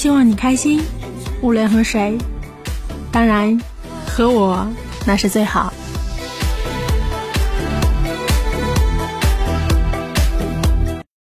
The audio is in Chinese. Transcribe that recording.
希望你开心无论和谁。当然和我那是最好。